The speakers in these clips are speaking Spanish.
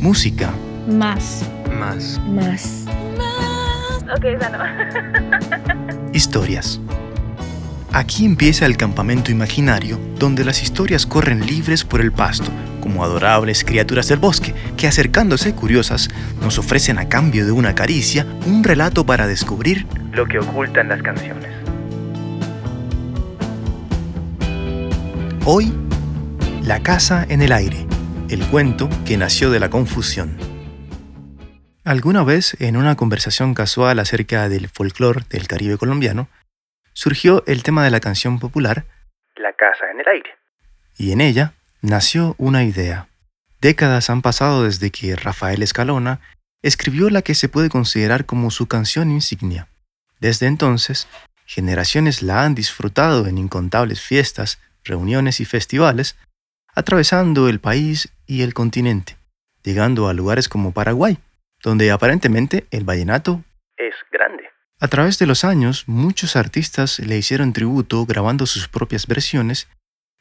Música. Más. Más. Más. Ok, esa no. Historias. Aquí empieza el campamento imaginario, donde las historias corren libres por el pasto, como adorables criaturas del bosque, que acercándose curiosas, nos ofrecen a cambio de una caricia un relato para descubrir lo que ocultan las canciones. Hoy, La casa en el aire, el cuento que nació de la confusión. Alguna vez, en una conversación casual acerca del folclore del Caribe colombiano, surgió el tema de la canción popular La casa en el aire. Y en ella nació una idea. Décadas han pasado desde que Rafael Escalona escribió la que se puede considerar como su canción insignia. Desde entonces, generaciones la han disfrutado en incontables fiestas, reuniones y festivales, atravesando el país y el continente, llegando a lugares como Paraguay, donde aparentemente el vallenato es grande. A través de los años, muchos artistas le hicieron tributo grabando sus propias versiones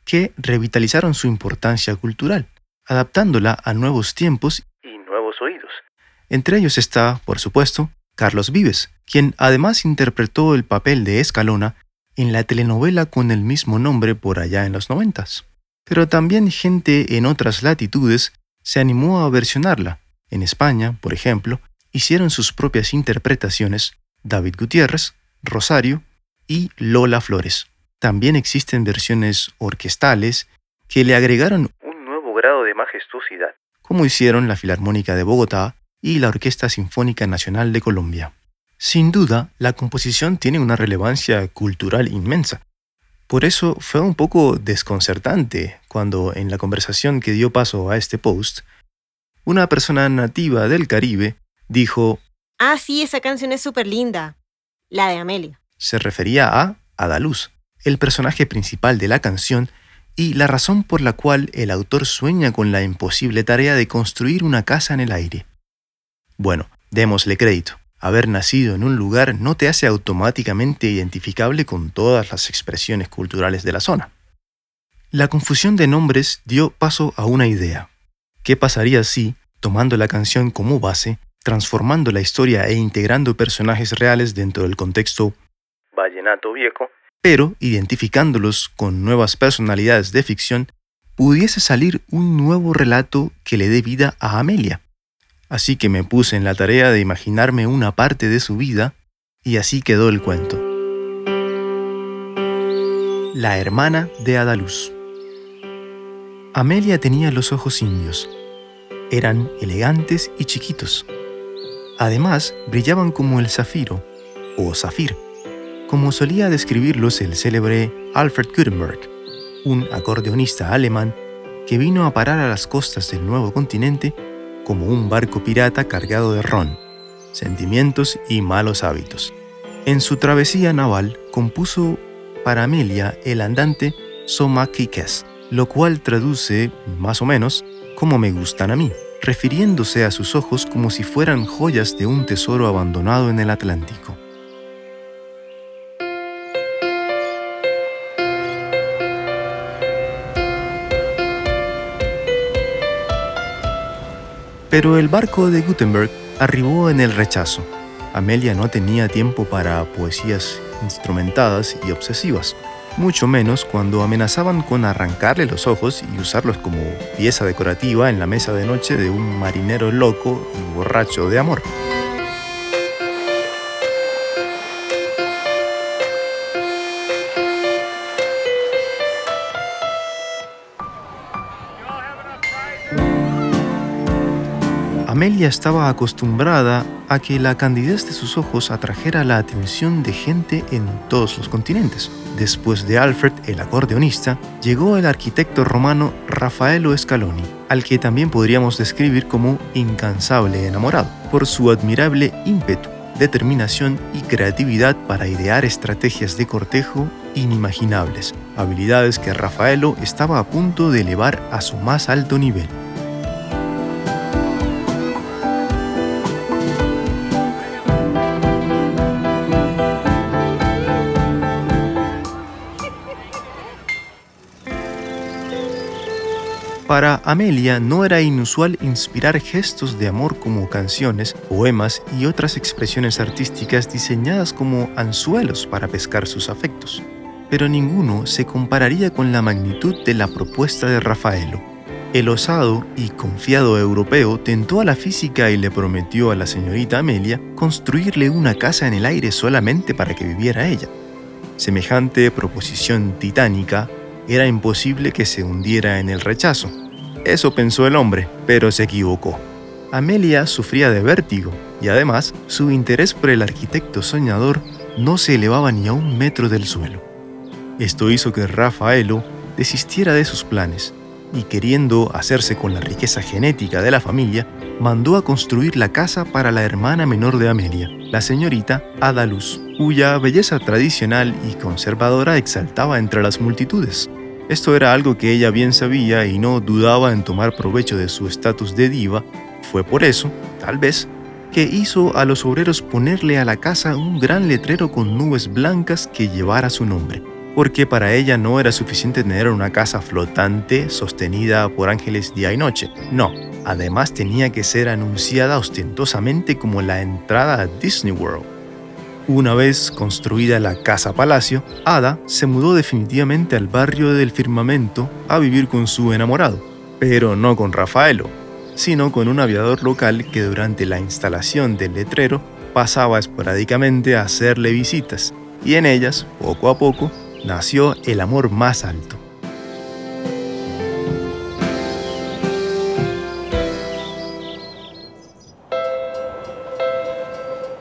que revitalizaron su importancia cultural, adaptándola a nuevos tiempos y nuevos oídos. Entre ellos está, por supuesto, Carlos Vives, quien además interpretó el papel de Escalona en la telenovela con el mismo nombre por allá en los noventas. Pero también gente en otras latitudes se animó a versionarla. En España, por ejemplo, hicieron sus propias interpretaciones David Gutiérrez, Rosario y Lola Flores. También existen versiones orquestales que le agregaron un nuevo grado de majestuosidad, como hicieron la Filarmónica de Bogotá y la Orquesta Sinfónica Nacional de Colombia. Sin duda, la composición tiene una relevancia cultural inmensa. Por eso fue un poco desconcertante cuando en la conversación que dio paso a este post, una persona nativa del Caribe dijo, Ah, sí, esa canción es súper linda. La de Amelia. Se refería a Adaluz, el personaje principal de la canción y la razón por la cual el autor sueña con la imposible tarea de construir una casa en el aire. Bueno, démosle crédito. Haber nacido en un lugar no te hace automáticamente identificable con todas las expresiones culturales de la zona. La confusión de nombres dio paso a una idea. ¿Qué pasaría si, tomando la canción como base, transformando la historia e integrando personajes reales dentro del contexto vallenato viejo, pero identificándolos con nuevas personalidades de ficción, pudiese salir un nuevo relato que le dé vida a Amelia? Así que me puse en la tarea de imaginarme una parte de su vida y así quedó el cuento. La hermana de Adaluz. Amelia tenía los ojos indios. Eran elegantes y chiquitos. Además, brillaban como el zafiro, o zafir, como solía describirlos el célebre Alfred Gutenberg, un acordeonista alemán que vino a parar a las costas del nuevo continente como un barco pirata cargado de ron, sentimientos y malos hábitos. En su travesía naval compuso para Amelia el andante Soma lo cual traduce, más o menos, como me gustan a mí, refiriéndose a sus ojos como si fueran joyas de un tesoro abandonado en el Atlántico. Pero el barco de Gutenberg arribó en el rechazo. Amelia no tenía tiempo para poesías instrumentadas y obsesivas, mucho menos cuando amenazaban con arrancarle los ojos y usarlos como pieza decorativa en la mesa de noche de un marinero loco y borracho de amor. Amelia estaba acostumbrada a que la candidez de sus ojos atrajera la atención de gente en todos los continentes. Después de Alfred, el acordeonista, llegó el arquitecto romano Raffaello Scaloni, al que también podríamos describir como incansable enamorado, por su admirable ímpetu, determinación y creatividad para idear estrategias de cortejo inimaginables, habilidades que Raffaello estaba a punto de elevar a su más alto nivel. Para Amelia no era inusual inspirar gestos de amor como canciones, poemas y otras expresiones artísticas diseñadas como anzuelos para pescar sus afectos. Pero ninguno se compararía con la magnitud de la propuesta de Rafaelo. El osado y confiado europeo tentó a la física y le prometió a la señorita Amelia construirle una casa en el aire solamente para que viviera ella. Semejante proposición titánica era imposible que se hundiera en el rechazo. Eso pensó el hombre, pero se equivocó. Amelia sufría de vértigo y además su interés por el arquitecto soñador no se elevaba ni a un metro del suelo. Esto hizo que Rafaelo desistiera de sus planes y queriendo hacerse con la riqueza genética de la familia, mandó a construir la casa para la hermana menor de Amelia, la señorita Adaluz, cuya belleza tradicional y conservadora exaltaba entre las multitudes. Esto era algo que ella bien sabía y no dudaba en tomar provecho de su estatus de diva. Fue por eso, tal vez, que hizo a los obreros ponerle a la casa un gran letrero con nubes blancas que llevara su nombre, porque para ella no era suficiente tener una casa flotante sostenida por ángeles día y noche. No, además tenía que ser anunciada ostentosamente como la entrada a Disney World. Una vez construida la Casa Palacio, Ada se mudó definitivamente al barrio del firmamento a vivir con su enamorado, pero no con Rafaelo, sino con un aviador local que durante la instalación del letrero pasaba esporádicamente a hacerle visitas, y en ellas, poco a poco, nació el amor más alto.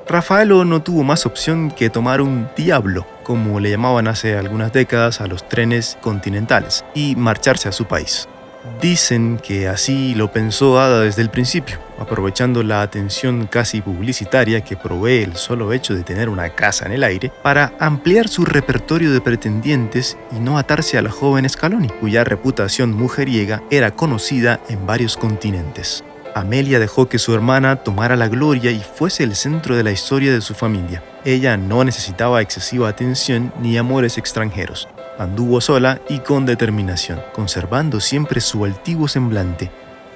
Rafaelo no tuvo más opción que tomar un diablo, como le llamaban hace algunas décadas a los trenes continentales, y marcharse a su país. Dicen que así lo pensó Ada desde el principio, aprovechando la atención casi publicitaria que provee el solo hecho de tener una casa en el aire para ampliar su repertorio de pretendientes y no atarse a la joven Scaloni, cuya reputación mujeriega era conocida en varios continentes. Amelia dejó que su hermana tomara la gloria y fuese el centro de la historia de su familia. Ella no necesitaba excesiva atención ni amores extranjeros. Anduvo sola y con determinación, conservando siempre su altivo semblante.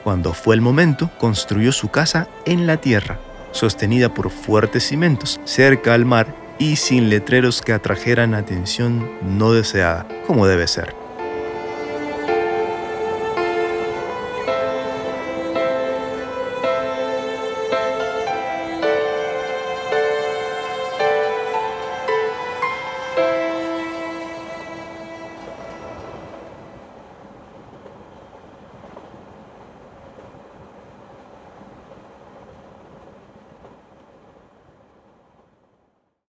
Cuando fue el momento, construyó su casa en la tierra, sostenida por fuertes cimientos, cerca al mar y sin letreros que atrajeran atención no deseada, como debe ser.